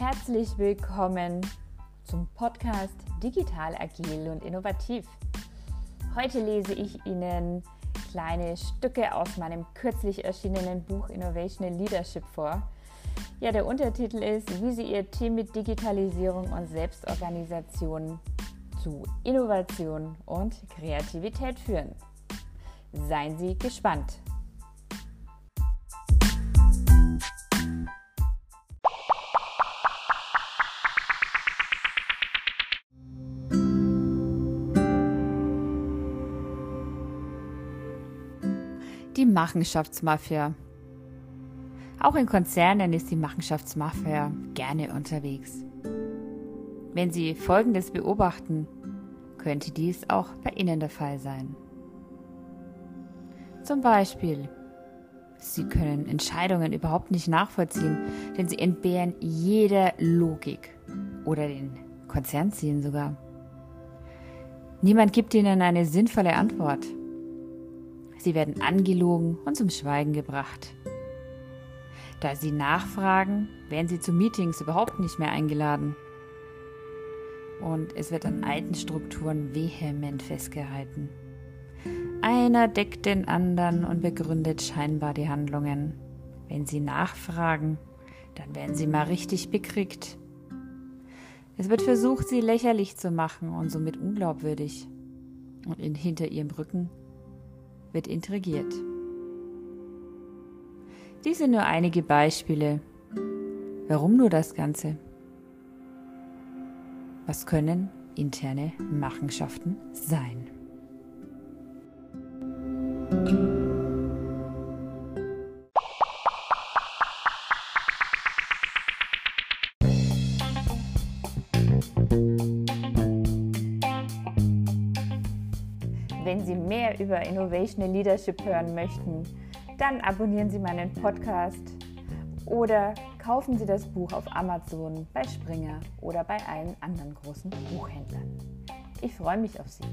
Herzlich willkommen zum Podcast Digital Agil und Innovativ. Heute lese ich Ihnen kleine Stücke aus meinem kürzlich erschienenen Buch Innovation in Leadership vor. Ja, der Untertitel ist, wie Sie Ihr Team mit Digitalisierung und Selbstorganisation zu Innovation und Kreativität führen. Seien Sie gespannt. Die Machenschaftsmafia. Auch in Konzernen ist die Machenschaftsmafia gerne unterwegs. Wenn Sie Folgendes beobachten, könnte dies auch bei Ihnen der Fall sein. Zum Beispiel, Sie können Entscheidungen überhaupt nicht nachvollziehen, denn sie entbehren jeder Logik oder den Konzernzielen sogar. Niemand gibt Ihnen eine sinnvolle Antwort. Sie werden angelogen und zum Schweigen gebracht. Da Sie nachfragen, werden Sie zu Meetings überhaupt nicht mehr eingeladen. Und es wird an alten Strukturen vehement festgehalten. Einer deckt den anderen und begründet scheinbar die Handlungen. Wenn Sie nachfragen, dann werden Sie mal richtig bekriegt. Es wird versucht, Sie lächerlich zu machen und somit unglaubwürdig. Und in, hinter Ihrem Rücken wird intrigiert. Dies sind nur einige Beispiele. Warum nur das Ganze? Was können interne Machenschaften sein? Wenn Sie mehr über Innovation Leadership hören möchten, dann abonnieren Sie meinen Podcast oder kaufen Sie das Buch auf Amazon, bei Springer oder bei allen anderen großen Buchhändlern. Ich freue mich auf Sie.